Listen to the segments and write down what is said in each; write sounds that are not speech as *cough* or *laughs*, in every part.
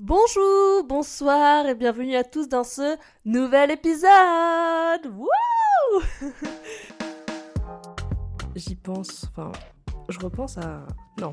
Bonjour, bonsoir et bienvenue à tous dans ce nouvel épisode. Wouh *laughs* J'y pense, enfin, je repense à... Non,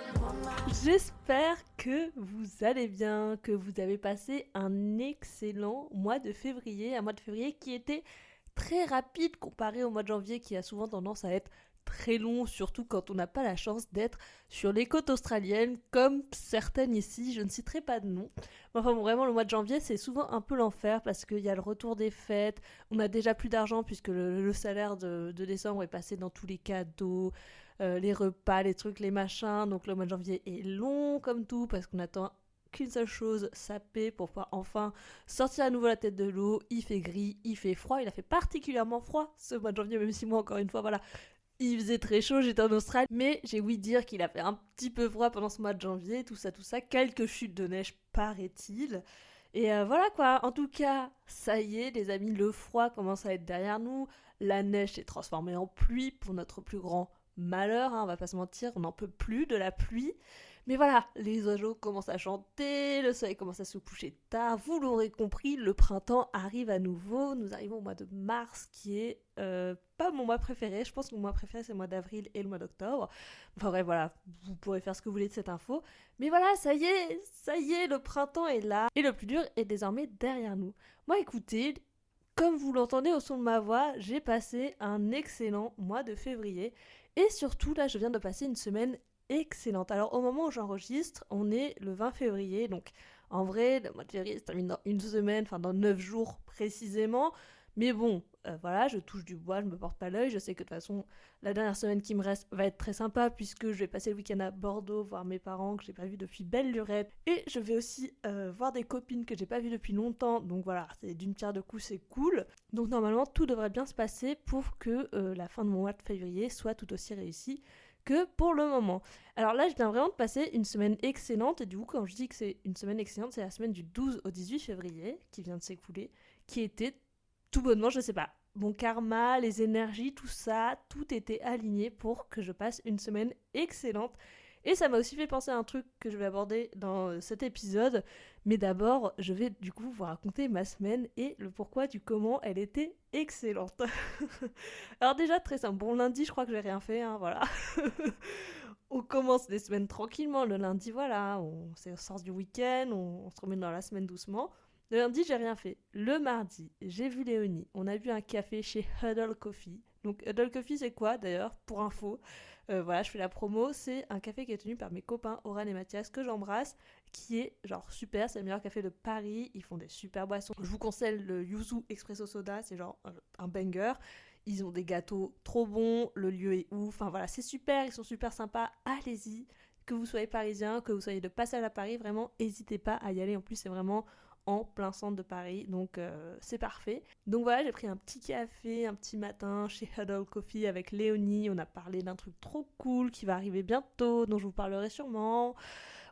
J'espère que vous allez bien, que vous avez passé un excellent mois de février, un mois de février qui était très rapide comparé au mois de janvier qui a souvent tendance à être très long, surtout quand on n'a pas la chance d'être sur les côtes australiennes, comme certaines ici, je ne citerai pas de nom. Enfin bon, vraiment, le mois de janvier, c'est souvent un peu l'enfer parce qu'il y a le retour des fêtes, on a déjà plus d'argent puisque le, salaire de, décembre est passé dans tous les cadeaux, euh, les repas, les trucs, les machins. Donc le mois de janvier est long comme tout parce qu'on attend qu'une seule chose, saper pour pouvoir enfin sortir à nouveau la tête de l'eau. Il fait gris, il fait froid, il a fait particulièrement froid ce mois de janvier, même si moi encore une fois, voilà, il faisait très chaud, j'étais en Australie, mais j'ai ouï dire qu'il a fait un petit peu froid pendant ce mois de janvier, tout ça, tout ça, quelques chutes de neige paraît-il. Et euh, voilà quoi, en tout cas, ça y est les amis, le froid commence à être derrière nous, la neige s'est transformée en pluie pour notre plus grand malheur, hein, on va pas se mentir, on n'en peut plus de la pluie. Mais voilà, les oiseaux commencent à chanter, le soleil commence à se coucher tard, vous l'aurez compris, le printemps arrive à nouveau, nous arrivons au mois de mars qui est euh, pas mon mois préféré, je pense que mon mois préféré c'est le mois d'avril et le mois d'octobre. Enfin bref, voilà, vous pourrez faire ce que vous voulez de cette info. Mais voilà, ça y est, ça y est, le printemps est là et le plus dur est désormais derrière nous. Moi écoutez, comme vous l'entendez au son de ma voix, j'ai passé un excellent mois de février et surtout, là, je viens de passer une semaine excellente. Alors, au moment où j'enregistre, on est le 20 février. Donc, en vrai, le mois de février se termine dans une semaine, enfin dans 9 jours précisément. Mais bon, euh, voilà, je touche du bois, je me porte pas l'œil. Je sais que de toute façon, la dernière semaine qui me reste va être très sympa puisque je vais passer le week-end à Bordeaux voir mes parents que j'ai pas vu depuis belle lurette. Et je vais aussi euh, voir des copines que j'ai pas vues depuis longtemps. Donc voilà, c'est d'une pierre de coups, c'est cool. Donc normalement, tout devrait bien se passer pour que euh, la fin de mon mois de février soit tout aussi réussie que pour le moment. Alors là, je viens vraiment de passer une semaine excellente, et du coup, quand je dis que c'est une semaine excellente, c'est la semaine du 12 au 18 février qui vient de s'écouler, qui était tout bonnement, je sais pas, mon karma, les énergies, tout ça, tout était aligné pour que je passe une semaine excellente. Et ça m'a aussi fait penser à un truc que je vais aborder dans cet épisode. Mais d'abord, je vais du coup vous raconter ma semaine et le pourquoi du comment elle était excellente. *laughs* Alors déjà, très simple. Bon, lundi, je crois que j'ai rien fait, hein, voilà. *laughs* on commence les semaines tranquillement. Le lundi, voilà, on, sort du week-end, on, on se remet dans la semaine doucement. Le lundi, j'ai rien fait. Le mardi, j'ai vu Léonie. On a bu un café chez Huddle Coffee. Donc Huddle Coffee, c'est quoi d'ailleurs Pour info, euh, voilà, je fais la promo. C'est un café qui est tenu par mes copains Oran et Mathias que j'embrasse, qui est genre super. C'est le meilleur café de Paris. Ils font des super boissons. Je vous conseille le Yuzu Espresso Soda. C'est genre un banger. Ils ont des gâteaux trop bons. Le lieu est ouf. Enfin voilà, c'est super. Ils sont super sympas. Allez-y. Que vous soyez parisien, que vous soyez de passage à Paris, vraiment, n'hésitez pas à y aller. En plus, c'est vraiment en plein centre de Paris, donc euh, c'est parfait. Donc voilà, j'ai pris un petit café un petit matin chez Huddle Coffee avec Léonie, on a parlé d'un truc trop cool qui va arriver bientôt, dont je vous parlerai sûrement.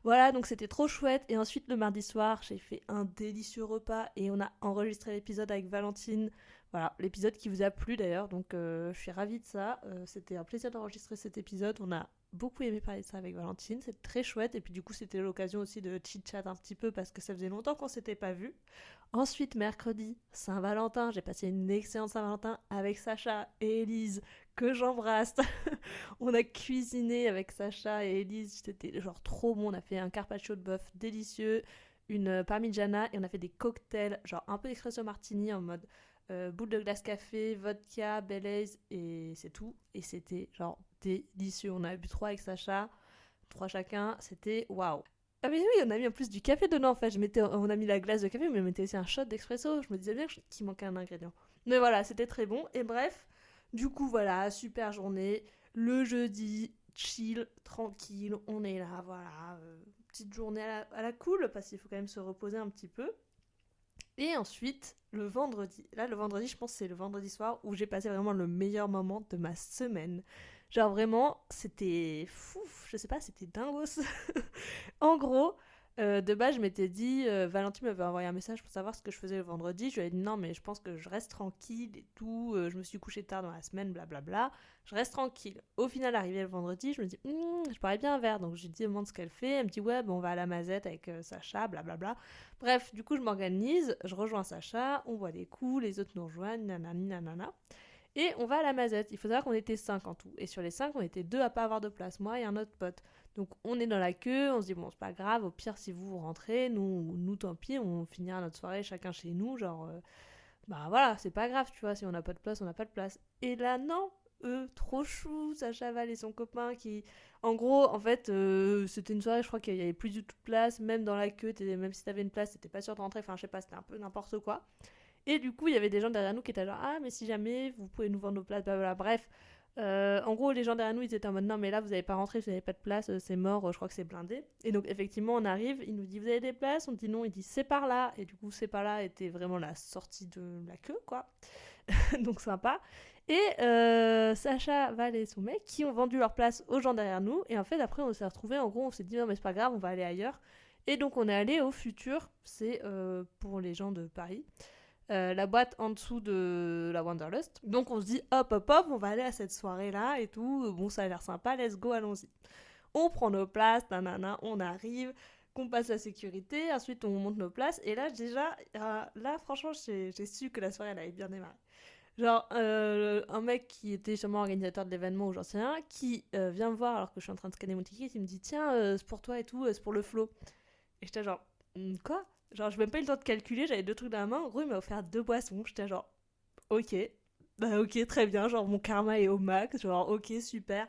Voilà, donc c'était trop chouette. Et ensuite, le mardi soir, j'ai fait un délicieux repas et on a enregistré l'épisode avec Valentine. Voilà, l'épisode qui vous a plu d'ailleurs, donc euh, je suis ravie de ça. Euh, c'était un plaisir d'enregistrer cet épisode. On a beaucoup aimé parler de ça avec Valentine, c'est très chouette. Et puis du coup, c'était l'occasion aussi de chit-chat un petit peu parce que ça faisait longtemps qu'on s'était pas vu. Ensuite, mercredi, Saint-Valentin, j'ai passé une excellente Saint-Valentin avec Sacha et Elise, que j'embrasse. *laughs* on a cuisiné avec Sacha et Elise, c'était genre trop bon. On a fait un carpaccio de bœuf délicieux, une parmigiana et on a fait des cocktails, genre un peu d'espresso martini en mode euh, boule de glace café, vodka, Belaise et c'est tout. Et c'était genre délicieux. On a bu trois avec Sacha, trois chacun, c'était waouh. Ah mais oui, on a mis en plus du café dedans en fait. Je mettais, on a mis la glace de café, mais on mettait aussi un shot d'expresso. Je me disais bien qu'il manquait un ingrédient. Mais voilà, c'était très bon. Et bref, du coup voilà, super journée. Le jeudi, chill, tranquille, on est là, voilà. Euh, petite journée à la, à la cool, parce qu'il faut quand même se reposer un petit peu. Et ensuite, le vendredi, là le vendredi, je pense c'est le vendredi soir où j'ai passé vraiment le meilleur moment de ma semaine. Genre vraiment, c'était fou, je sais pas, c'était dingos. *laughs* en gros, euh, de base, je m'étais dit, euh, Valentine m'avait envoyé un message pour savoir ce que je faisais le vendredi. Je lui ai dit non, mais je pense que je reste tranquille et tout. Euh, je me suis couchée tard dans la semaine, blablabla. Je reste tranquille. Au final, arrivé le vendredi, je me dis, hmm, je pourrais bien un verre. Donc, je lui demande ce qu'elle fait. Elle me dit, ouais, bon, on va à la mazette avec Sacha, blablabla. Bref, du coup, je m'organise. Je rejoins Sacha. On voit des coups. Les autres nous rejoignent. Nanani, nanana. Et on va à la mazette. Il faut savoir qu'on était 5 en tout. Et sur les 5, on était deux à pas avoir de place. Moi et un autre pote. Donc on est dans la queue, on se dit bon c'est pas grave, au pire si vous rentrez, nous, nous tant pis, on finira notre soirée chacun chez nous, genre euh, bah voilà, c'est pas grave, tu vois, si on n'a pas de place, on n'a pas de place. Et là non, eux, trop chou, Sacha Val et son copain qui, en gros, en fait, euh, c'était une soirée, je crois qu'il y avait plus du tout de place, même dans la queue, même si t'avais une place, t'étais pas sûr de rentrer, enfin je sais pas, c'était un peu n'importe quoi. Et du coup, il y avait des gens derrière nous qui étaient genre ah mais si jamais vous pouvez nous vendre nos places, blablabla. Bref, euh, en gros, les gens derrière nous, ils étaient en mode non, mais là, vous n'avez pas rentré, vous n'avez pas de place, euh, c'est mort, euh, je crois que c'est blindé. Et donc, effectivement, on arrive, il nous dit vous avez des places, on dit non, il dit c'est par là. Et du coup, c'est par là était vraiment la sortie de la queue, quoi. *laughs* donc, sympa. Et Sacha, Val et son mec qui ont vendu leur place aux gens derrière nous. Et en fait, après, on s'est retrouvés, en gros, on s'est dit non, mais c'est pas grave, on va aller ailleurs. Et donc, on est allé au futur, c'est pour les gens de Paris. Euh, la boîte en dessous de la Wanderlust. Donc on se dit hop hop hop, on va aller à cette soirée là et tout. Bon, ça a l'air sympa, let's go, allons-y. On prend nos places, nanana, on arrive, qu'on passe la sécurité, ensuite on monte nos places. Et là, déjà, euh, là, franchement, j'ai su que la soirée elle avait bien démarré. Genre, euh, un mec qui était sûrement organisateur de l'événement ou j'en sais rien, qui vient me voir alors que je suis en train de scanner mon ticket, il me dit Tiens, c'est pour toi et tout, c'est pour le flow. Et j'étais genre hmm, Quoi? Genre, je même pas eu le temps de calculer, j'avais deux trucs dans la main. En gros, il m'a offert deux boissons. J'étais genre, ok, bah ok, très bien. Genre, mon karma est au max. Genre, ok, super.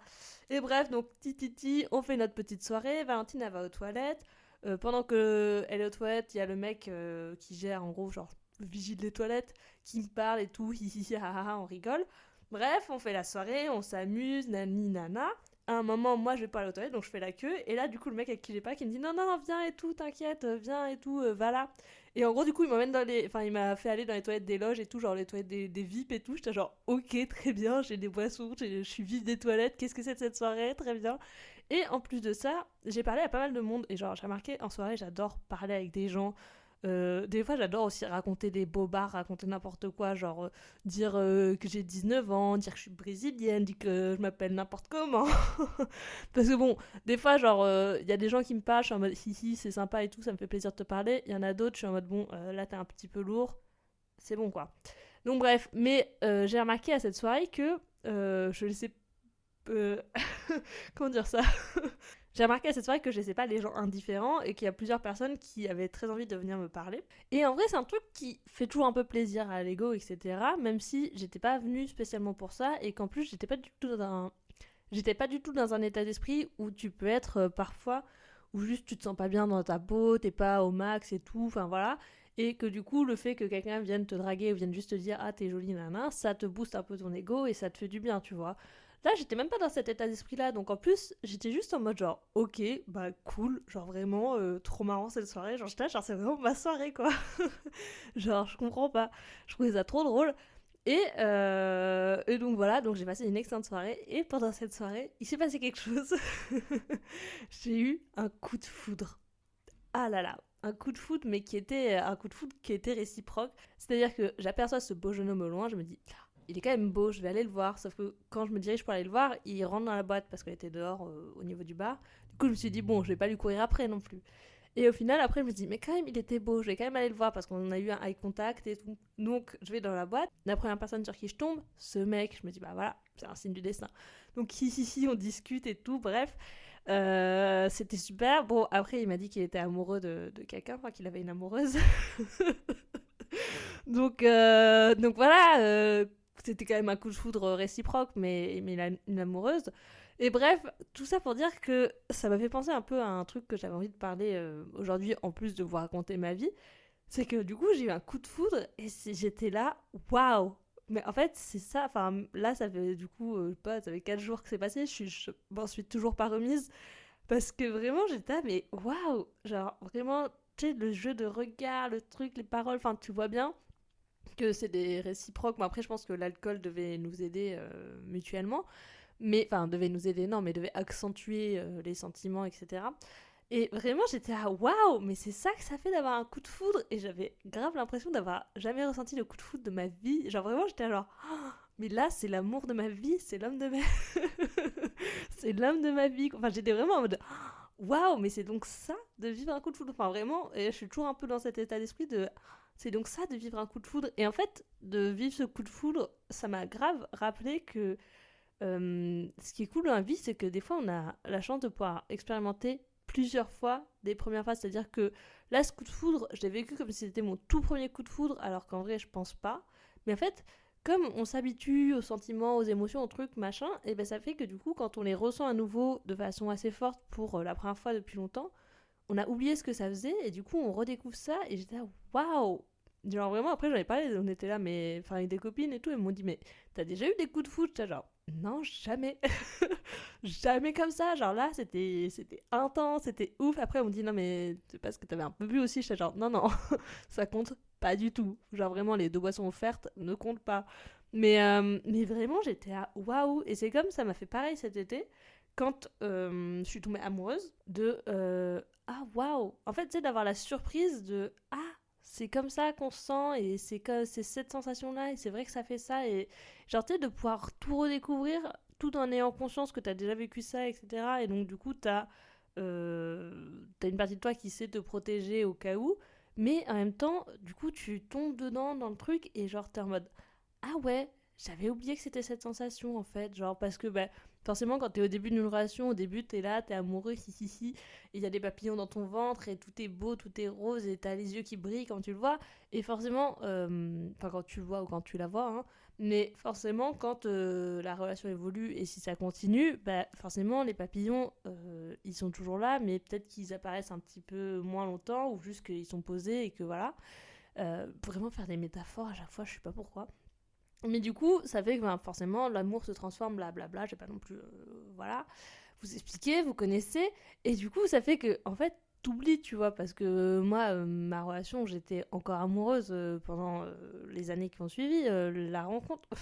Et bref, donc, titi, on fait notre petite soirée. Valentine, elle va aux toilettes. Euh, pendant que elle est aux toilettes, il y a le mec euh, qui gère, en gros, genre, le vigile des toilettes, qui me parle et tout. *laughs* On rigole. Bref, on fait la soirée, on s'amuse, nani, nana à un moment, moi, je vais pas aux toilettes, donc je fais la queue. Et là, du coup, le mec avec qui j'ai pas, qui me dit non, non, viens et tout, t'inquiète, viens et tout, euh, va là. Et en gros, du coup, il m'emmène dans les. Enfin, il m'a fait aller dans les toilettes des loges et tout, genre les toilettes des, des VIP et tout. J'étais genre, ok, très bien, j'ai des boissons, je suis vive des toilettes, qu'est-ce que c'est de cette soirée, très bien. Et en plus de ça, j'ai parlé à pas mal de monde. Et genre, j'ai remarqué, en soirée, j'adore parler avec des gens. Euh, des fois, j'adore aussi raconter des bobards, raconter n'importe quoi, genre euh, dire euh, que j'ai 19 ans, dire que je suis brésilienne, dire que je m'appelle n'importe comment. *laughs* Parce que bon, des fois, genre, il y a des gens qui me parlent, je suis en mode si, c'est sympa et tout, ça me fait plaisir de te parler. Il y en a d'autres, je suis en mode bon, là, t'es un petit peu lourd, c'est bon quoi. Donc, bref, mais j'ai remarqué à cette soirée que je ne sais. *laughs* comment dire ça? J'ai remarqué à cette soirée que je sais pas les gens indifférents et qu'il y a plusieurs personnes qui avaient très envie de venir me parler. Et en vrai, c'est un truc qui fait toujours un peu plaisir à l'ego, etc. Même si j'étais pas venue spécialement pour ça et qu'en plus, j'étais pas du tout dans un. J'étais pas du tout dans un état d'esprit où tu peux être euh, parfois où juste tu te sens pas bien dans ta peau, t'es pas au max et tout, enfin voilà. Et que du coup, le fait que quelqu'un vienne te draguer ou vienne juste te dire ah t'es jolie nana, ça te booste un peu ton ego et ça te fait du bien, tu vois. Là, j'étais même pas dans cet état d'esprit-là. Donc en plus, j'étais juste en mode genre, ok, bah cool, genre vraiment euh, trop marrant cette soirée. Genre, j'étais genre, c'est vraiment ma soirée quoi. *laughs* genre, je comprends pas. Je trouvais ça trop drôle. Et, euh, et donc voilà, donc j'ai passé une excellente soirée. Et pendant cette soirée, il s'est passé quelque chose. *laughs* j'ai eu un coup de foudre. Ah là là, un coup de foudre, mais qui était un coup de foudre qui était réciproque. C'est-à-dire que j'aperçois ce beau jeune homme au loin, je me dis, il est quand même beau, je vais aller le voir. Sauf que quand je me dirige pour aller le voir, il rentre dans la boîte parce qu'elle était dehors euh, au niveau du bar. Du coup, je me suis dit, bon, je vais pas lui courir après non plus. Et au final, après, je me dis, mais quand même, il était beau, je vais quand même aller le voir parce qu'on a eu un eye contact et tout. Donc, je vais dans la boîte. La première personne sur qui je tombe, ce mec, je me dis, bah voilà, c'est un signe du destin. Donc, *laughs* ici, on discute et tout, bref. Euh, c'était super. Bon, après, il m'a dit qu'il était amoureux de, de quelqu'un, enfin qu'il avait une amoureuse. *laughs* donc, euh, donc voilà, c'était quand même un coup de foudre réciproque, mais, mais une amoureuse. Et bref, tout ça pour dire que ça m'a fait penser un peu à un truc que j'avais envie de parler euh, aujourd'hui, en plus de vous raconter ma vie. C'est que du coup, j'ai eu un coup de foudre et j'étais là, waouh! Mais en fait, c'est ça. Enfin, là, ça fait du coup, euh, pas, ça fait 4 jours que c'est passé. Je, je m'en suis toujours pas remise. Parce que vraiment, j'étais là, mais waouh! Genre, vraiment, tu sais, le jeu de regard, le truc, les paroles, enfin, tu vois bien que c'est des réciproques. Bon, après, je pense que l'alcool devait nous aider euh, mutuellement. Mais, enfin, devait nous aider, non, mais devait accentuer euh, les sentiments, etc. Et vraiment, j'étais à waouh, mais c'est ça que ça fait d'avoir un coup de foudre. Et j'avais grave l'impression d'avoir jamais ressenti le coup de foudre de ma vie. Genre, vraiment, j'étais genre, *gasps* mais là, c'est l'amour de ma vie, c'est l'homme de ma *laughs* c'est l'homme de ma vie. Enfin, j'étais vraiment en mode, *gasps* waouh, mais c'est donc ça de vivre un coup de foudre. Enfin, vraiment, et je suis toujours un peu dans cet état d'esprit de c'est donc ça de vivre un coup de foudre. Et en fait, de vivre ce coup de foudre, ça m'a grave rappelé que euh, ce qui est cool dans la vie, c'est que des fois, on a la chance de pouvoir expérimenter plusieurs fois des premières fois. C'est-à-dire que là, ce coup de foudre, je l'ai vécu comme si c'était mon tout premier coup de foudre, alors qu'en vrai, je pense pas. Mais en fait, comme on s'habitue aux sentiments, aux émotions, aux trucs, machin, et ben ça fait que du coup, quand on les ressent à nouveau de façon assez forte pour euh, la première fois depuis longtemps, on a oublié ce que ça faisait et du coup on redécouvre ça et j'étais waouh Genre vraiment, après j'en ai parlé, on était là, mais enfin avec des copines et tout, elles m'ont dit, mais t'as déjà eu des coups de foot? Genre, non, jamais. *laughs* jamais comme ça. Genre là, c'était c'était intense, c'était ouf. Après, on me dit, non, mais c'est parce que t'avais un peu bu aussi. J'étais genre, non, non, *laughs* ça compte pas du tout. Genre vraiment, les deux boissons offertes ne comptent pas. Mais, euh, mais vraiment, j'étais à waouh. Et c'est comme ça m'a fait pareil cet été quand euh, je suis tombée amoureuse de euh, ah waouh. En fait, sais, d'avoir la surprise de ah c'est comme ça qu'on se sent et c'est c'est cette sensation là et c'est vrai que ça fait ça et genre tu sais de pouvoir tout redécouvrir tout en ayant conscience que tu as déjà vécu ça etc et donc du coup tu as, euh, une partie de toi qui sait te protéger au cas où mais en même temps du coup tu tombes dedans dans le truc et genre t'es en mode ah ouais j'avais oublié que c'était cette sensation en fait genre parce que bah Forcément, quand t'es au début d'une relation, au début t'es là, t'es amoureux, si si si, il y a des papillons dans ton ventre et tout est beau, tout est rose et t'as les yeux qui brillent quand tu le vois. Et forcément, euh, enfin quand tu le vois ou quand tu la vois, hein, mais forcément quand euh, la relation évolue et si ça continue, bah forcément les papillons, euh, ils sont toujours là, mais peut-être qu'ils apparaissent un petit peu moins longtemps ou juste qu'ils sont posés et que voilà. vraiment faire des métaphores à chaque fois, je sais pas pourquoi. Mais du coup, ça fait que ben, forcément, l'amour se transforme, blablabla, j'ai pas non plus. Euh, voilà. Vous expliquez, vous connaissez. Et du coup, ça fait que, en fait, t'oublies, tu vois, parce que moi, euh, ma relation, j'étais encore amoureuse euh, pendant les années qui ont suivi la rencontre. *laughs*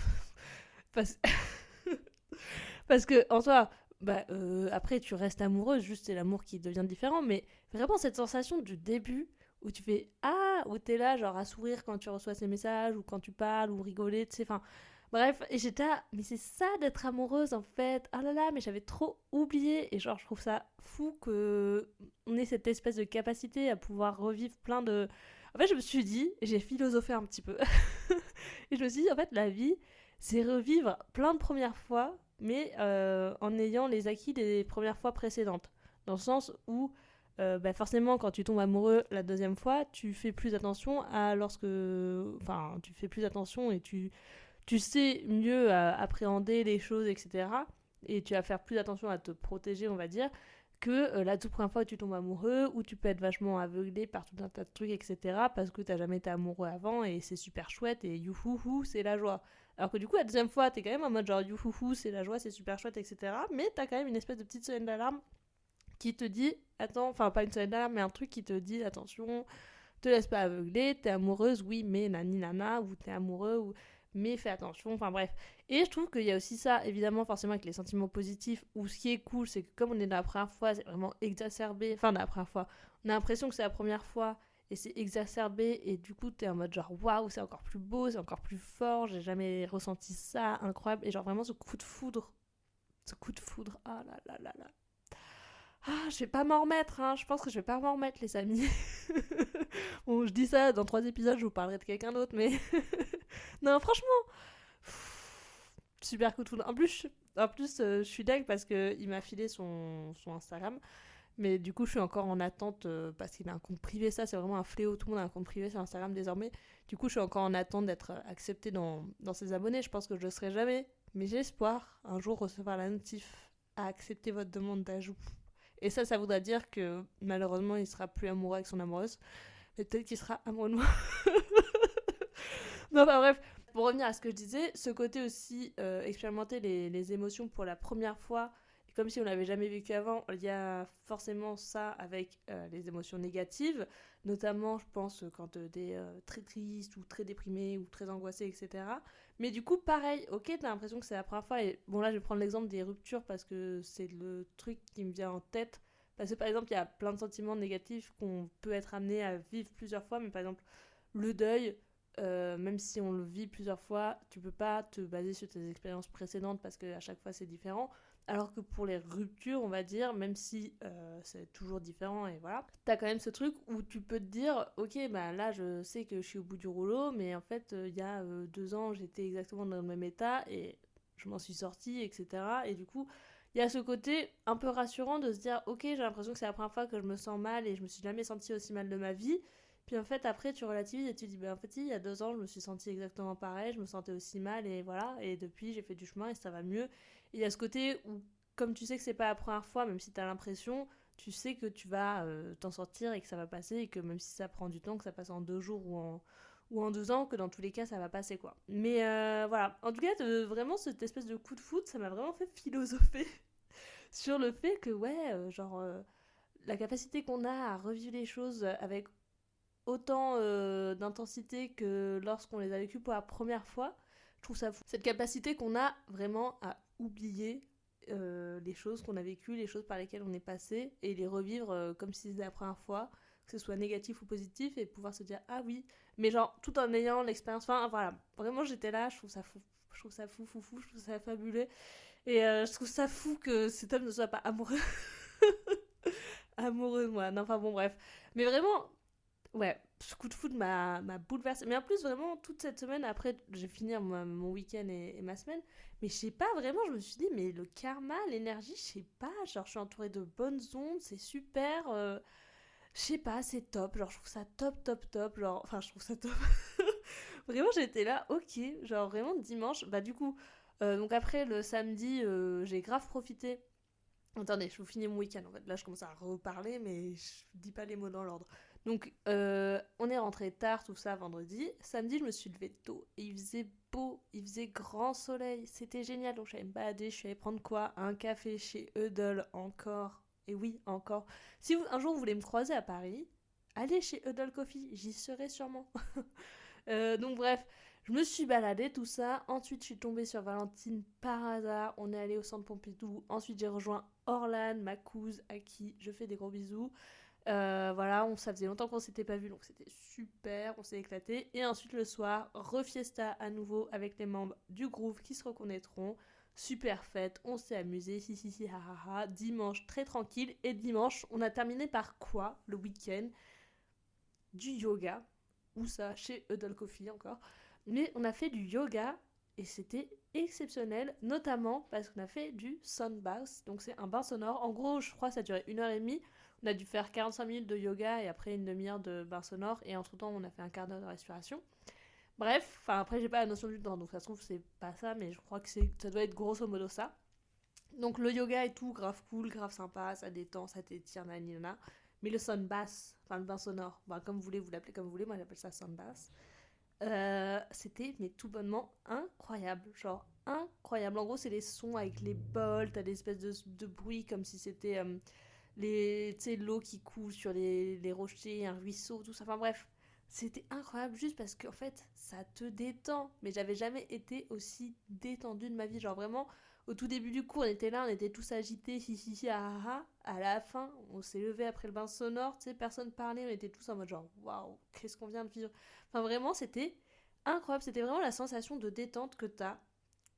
*laughs* parce... que, en soi, bah, après, tu restes amoureuse, juste c'est l'amour qui devient différent, mais vraiment, cette sensation du début où tu fais Ah, où t'es là, genre à sourire quand tu reçois ces messages, ou quand tu parles, ou rigoler, tu sais, enfin. Bref, et j'étais mais c'est ça d'être amoureuse en fait. Ah là là, mais j'avais trop oublié. Et genre, je trouve ça fou que on ait cette espèce de capacité à pouvoir revivre plein de. En fait, je me suis dit, j'ai philosophé un petit peu. *laughs* et je me suis dit, en fait, la vie, c'est revivre plein de premières fois, mais euh, en ayant les acquis des premières fois précédentes. Dans le sens où euh, bah forcément, quand tu tombes amoureux la deuxième fois, tu fais plus attention à lorsque. Enfin, tu fais plus attention et tu, tu sais mieux appréhender les choses, etc. Et tu vas faire plus attention à te protéger, on va dire, que euh, la toute première fois où tu tombes amoureux, où tu peux être vachement aveuglé par tout un tas de trucs, etc. Parce que tu n'as jamais été amoureux avant et c'est super chouette et youhouhou, c'est la joie. Alors que du coup, la deuxième fois, tu es quand même en mode genre youhouhou, c'est la joie, c'est super chouette, etc. Mais tu as quand même une espèce de petite semaine d'alarme qui te dit, attends, enfin pas une seule d'alarme, mais un truc qui te dit, attention, te laisse pas aveugler, t'es amoureuse, oui, mais nani nana, ou t'es amoureux, ou mais fais attention, enfin bref. Et je trouve qu'il y a aussi ça, évidemment, forcément avec les sentiments positifs, où ce qui est cool, c'est que comme on est dans la première fois, c'est vraiment exacerbé, enfin dans la première fois, on a l'impression que c'est la première fois, et c'est exacerbé, et du coup t'es en mode genre waouh, c'est encore plus beau, c'est encore plus fort, j'ai jamais ressenti ça, incroyable, et genre vraiment ce coup de foudre, ce coup de foudre, ah là là là là, ah, je vais pas m'en remettre, hein. je pense que je vais pas m'en remettre, les amis. *laughs* bon, je dis ça, dans trois épisodes, je vous parlerai de quelqu'un d'autre, mais. *laughs* non, franchement. Super coup de. En plus, en plus euh, je suis dingue parce qu'il m'a filé son, son Instagram. Mais du coup, je suis encore en attente euh, parce qu'il a un compte privé. Ça, c'est vraiment un fléau. Tout le monde a un compte privé sur Instagram désormais. Du coup, je suis encore en attente d'être accepté dans, dans ses abonnés. Je pense que je le serai jamais. Mais espoir un jour recevoir la notif à accepter votre demande d'ajout. Et ça, ça voudrait dire que malheureusement, il sera plus amoureux avec son amoureuse. Peut-être qu'il sera amoureux de moi. *laughs* non, enfin bref, pour revenir à ce que je disais, ce côté aussi, euh, expérimenter les, émotions pour la première fois, comme si on l'avait jamais vécu avant, il y a forcément ça avec euh, les émotions négatives, notamment, je pense, quand tu es très triste ou très déprimé ou très angoissé, etc. Mais du coup, pareil, ok, t'as l'impression que c'est la première fois, et bon là, je vais prendre l'exemple des ruptures parce que c'est le truc qui me vient en tête. Parce que par exemple, il y a plein de sentiments négatifs qu'on peut être amené à vivre plusieurs fois, mais par exemple, le deuil, euh, même si on le vit plusieurs fois, tu peux pas te baser sur tes expériences précédentes parce qu'à chaque fois c'est différent. Alors que pour les ruptures, on va dire, même si euh, c'est toujours différent et voilà, t'as quand même ce truc où tu peux te dire, ok, bah là je sais que je suis au bout du rouleau, mais en fait euh, il y a deux ans j'étais exactement dans le même état et je m'en suis sortie, etc. Et du coup, il y a ce côté un peu rassurant de se dire, ok, j'ai l'impression que c'est la première fois que je me sens mal et je me suis jamais sentie aussi mal de ma vie. Puis en fait, après, tu relativises et tu dis, ben en fait, il y a deux ans, je me suis sentie exactement pareil, je me sentais aussi mal, et voilà. Et depuis, j'ai fait du chemin et ça va mieux. Il y a ce côté où, comme tu sais que c'est pas la première fois, même si tu as l'impression, tu sais que tu vas euh, t'en sortir et que ça va passer, et que même si ça prend du temps, que ça passe en deux jours ou en, ou en deux ans, que dans tous les cas, ça va passer, quoi. Mais euh, voilà. En tout cas, vraiment, cette espèce de coup de foot, ça m'a vraiment fait philosopher *laughs* sur le fait que, ouais, euh, genre, la capacité qu'on a à revivre les choses avec autant d'intensité que lorsqu'on les a vécues pour la première fois. Je trouve ça fou. Cette capacité qu'on a vraiment à oublier euh, les choses qu'on a vécues, les choses par lesquelles on est passé, et les revivre euh, comme si c'était la première fois, que ce soit négatif ou positif, et pouvoir se dire ah oui, mais genre tout en ayant l'expérience. Enfin voilà, vraiment j'étais là, je trouve ça fou. Je trouve ça fou, fou, fou, je trouve ça fabuleux. Et je trouve ça fou que cet homme ne soit pas amoureux. *laughs* amoureux de moi. Non, enfin bon, bref. Mais vraiment, ouais, ce coup de foot m'a bouleversé. Mais en plus, vraiment, toute cette semaine, après, j'ai fini mon week-end et, ma semaine. Mais je sais pas, vraiment, je me suis dit, mais le karma, l'énergie, je sais pas. Genre, je suis entourée de bonnes ondes, c'est super. Euh, je sais pas, c'est top. Genre, je trouve ça top, top, top. Genre, enfin, je trouve ça top. *laughs* vraiment, j'étais là, ok. Genre, vraiment, dimanche, bah, du coup, euh, donc après, le samedi, euh, j'ai grave profité. Attendez, je vous finis mon week-end en fait. Là, je commence à reparler, mais je dis pas les mots dans l'ordre. Donc, euh, on est rentré tard, tout ça, vendredi. Samedi, je me suis levée tôt et il faisait beau, il faisait grand soleil. C'était génial. Donc, j'allais me balader. Je suis allée prendre quoi? Un café chez Eudel encore. Et oui, encore. Si un jour vous voulez me croiser à Paris, allez chez Eudel Coffee. J'y serai sûrement. *laughs* Euh, donc, bref. Je me suis baladée, tout ça. Ensuite, je suis tombée sur Valentine par hasard. On est allé au centre Pompidou. Ensuite, j'ai rejoint Orlan, ma cousine, à qui je fais des gros bisous. Euh, voilà, on, ça faisait longtemps qu'on s'était pas vu, donc c'était super, on s'est éclaté. Et ensuite le soir, refiesta à nouveau avec les membres du groupe qui se reconnaîtront. Super fête, on s'est amusé, si si si, ha ha ha. Dimanche très tranquille. Et dimanche, on a terminé par quoi le week-end? Du yoga. Ou ça, chez Huddle Coffee encore. Mais on a fait du yoga et c'était exceptionnel, notamment parce qu'on a fait du sun bath. Donc c'est un bain sonore. En gros, je crois que ça durait une heure et demie. On a dû faire 45 minutes de yoga et après une demi-heure de bain sonore. Et entre temps, on a fait un quart d'heure de respiration. Bref, enfin après, j'ai pas la notion du temps, donc ça se trouve, c'est pas ça, mais je crois que ça doit être grosso modo ça. Donc le yoga et tout, grave cool, grave sympa, ça détend, ça t'étire, nanana. Mais le sun bath, enfin le bain sonore, bah, comme vous voulez, vous l'appelez comme vous voulez, moi j'appelle ça sun bath. Euh, c'était mais tout bonnement incroyable, genre incroyable. En gros, c'est les sons avec les bols, t'as des espèces de, de bruit comme si c'était euh, l'eau qui coule sur les, les, rochers, un ruisseau, tout ça. Enfin bref, c'était incroyable juste parce qu'en fait, ça te détend. Mais j'avais jamais été aussi détendue de ma vie. Genre vraiment, au tout début du cours, on était là, on était tous agités, si, ah, ah, ah. À la fin, on s'est levé après le bain sonore, tu sais, personne parlait, on était tous en mode genre, waouh, qu'est-ce qu'on vient de vivre? Enfin vraiment, c'était incroyable. C'était vraiment la sensation de détente que t'as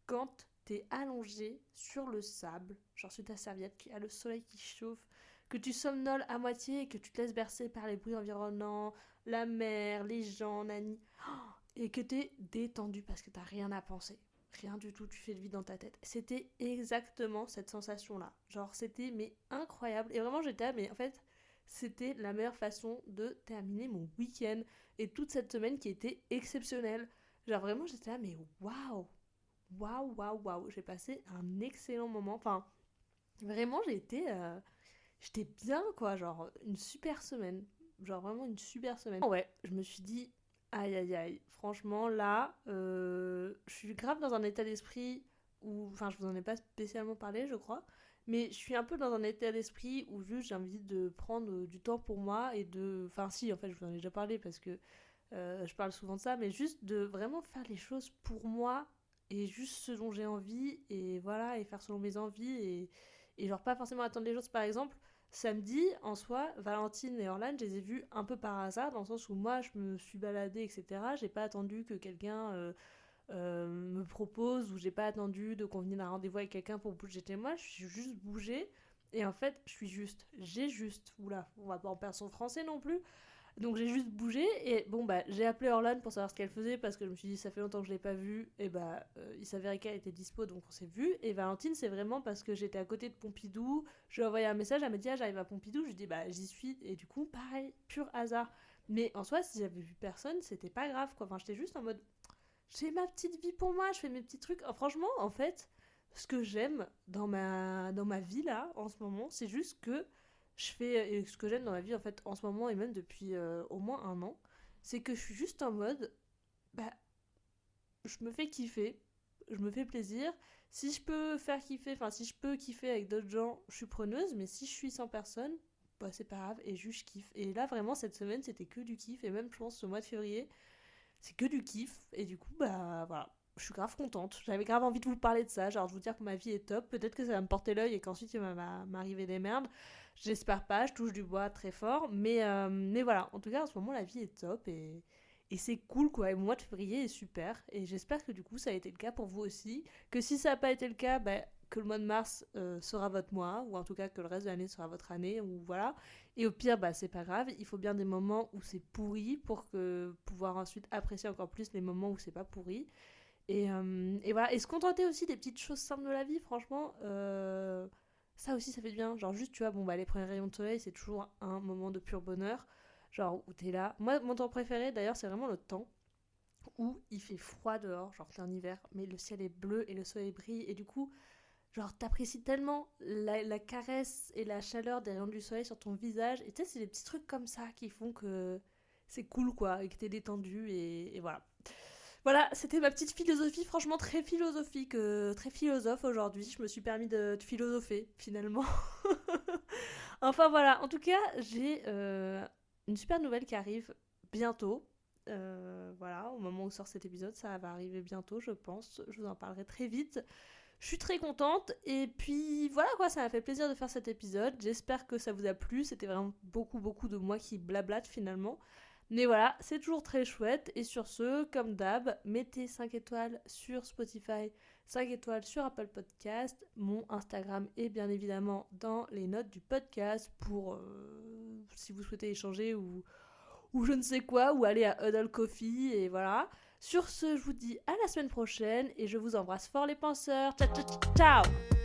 quand t'es allongé sur le sable, genre sur ta serviette, qui a le soleil qui chauffe, que tu somnoles à moitié et que tu te laisses bercer par les bruits environnants, la mer, les gens, Nani, *gasps* et que t'es détendu parce que t'as rien à penser. Rien du tout, tu fais le vide dans ta tête. C'était exactement cette sensation-là. Genre, c'était mais incroyable. Et vraiment, j'étais, mais en fait, c'était la meilleure façon de terminer mon week-end et toute cette semaine qui était exceptionnelle. Genre, vraiment, j'étais là, mais waouh! Waouh, waouh, waouh! J'ai passé un excellent moment. Enfin, vraiment, j'ai été. Euh, j'étais bien, quoi, genre une super semaine. Genre vraiment une super semaine. Ouais, je me suis dit, aïe aïe aïe, franchement là, euh, je suis grave dans un état d'esprit où, enfin, je vous en ai pas spécialement parlé, je crois, mais je suis un peu dans un état d'esprit où juste j'ai envie de prendre du temps pour moi et de, enfin, si, en fait, je vous en ai déjà parlé parce que euh, je parle souvent de ça, mais juste de vraiment faire les choses pour moi et juste ce dont j'ai envie et voilà, et faire selon mes envies et, et genre pas forcément attendre les choses. Par exemple, samedi, en soi, Valentine et Orlan, je les ai vus un peu par hasard, dans le sens où moi, je me suis baladée, etc. J'ai pas attendu que quelqu'un euh, euh, me propose ou j'ai pas attendu de convenir d'un rendez-vous avec quelqu'un pour bouger chez moi. Je suis juste bougée. Et en fait, je suis juste, j'ai juste, oula, on va pas en perdre son français non plus. Donc j'ai juste bougé et bon bah j'ai appelé Orlan pour savoir ce qu'elle faisait parce que je me suis dit ça fait longtemps que je l'ai pas vue et bah euh, il s'avérait qu'elle était dispo donc on s'est vu et Valentine c'est vraiment parce que j'étais à côté de Pompidou, je lui ai envoyé un message, elle m'a dit ah, j'arrive à Pompidou, je lui dit bah j'y suis et du coup pareil, pur hasard. Mais en soi si j'avais vu personne c'était pas grave quoi, enfin j'étais juste en mode j'ai ma petite vie pour moi, je fais mes petits trucs. franchement en fait ce que j'aime dans ma, dans ma vie là en ce moment c'est juste que je fais ce que j'aime dans ma vie en fait en ce moment et même depuis euh, au moins un an, c'est que je suis juste en mode bah je me fais kiffer, je me fais plaisir. Si je peux faire kiffer, enfin si je peux kiffer avec d'autres gens, je suis preneuse, mais si je suis sans personne, bah c'est pas grave et juste je kiffe. Et là vraiment cette semaine c'était que du kiff et même je pense ce mois de février c'est que du kiff et du coup bah voilà je suis grave contente. J'avais grave envie de vous parler de ça, genre de vous dire que ma vie est top. Peut-être que ça va me porter l'œil et qu'ensuite il va m'arriver des merdes. J'espère pas, je touche du bois très fort. Mais, euh, mais voilà, en tout cas, en ce moment, la vie est top et, et c'est cool quoi. Et le mois de février est super. Et j'espère que du coup, ça a été le cas pour vous aussi. Que si ça n'a pas été le cas, bah, que le mois de mars euh, sera votre mois, ou en tout cas que le reste de l'année sera votre année, ou voilà. Et au pire, bah, c'est pas grave. Il faut bien des moments où c'est pourri pour que pouvoir ensuite apprécier encore plus les moments où c'est pas pourri. Et, euh, et, voilà. Et se contenter aussi des petites choses simples de la vie, franchement? Ça aussi, ça fait du bien. Genre, juste, tu vois, bon, bah, les premiers rayons de soleil, c'est toujours un moment de pur bonheur. Genre, où t'es là. Moi, mon temps préféré, d'ailleurs, c'est vraiment le temps où il fait froid dehors, genre c'est un hiver, mais le ciel est bleu et le soleil brille, et du coup, genre t'apprécies tellement la, caresse et la chaleur des rayons du soleil sur ton visage, et tu sais, c'est des petits trucs comme ça qui font que c'est cool, quoi, et que t'es détendu, et, et voilà. Voilà, c'était ma petite philosophie, franchement très philosophique, euh, très philosophe aujourd'hui. Je me suis permis de, philosopher finalement. *laughs* enfin voilà, en tout cas, j'ai euh, une super nouvelle qui arrive bientôt. Euh, voilà, au moment où sort cet épisode, ça va arriver bientôt, je pense. Je vous en parlerai très vite. Je suis très contente et puis voilà quoi, ça m'a fait plaisir de faire cet épisode. J'espère que ça vous a plu. C'était vraiment beaucoup beaucoup de moi qui blablate finalement. Mais voilà, c'est toujours très chouette. Et sur ce, comme d'hab, mettez 5 étoiles sur Spotify, 5 étoiles sur Apple Podcast. Mon Instagram est bien évidemment dans les notes du podcast pour euh, si vous souhaitez échanger ou, ou je ne sais quoi, ou aller à Huddle Coffee. Et voilà. Sur ce, je vous dis à la semaine prochaine et je vous embrasse fort les penseurs. Ciao, ciao, ciao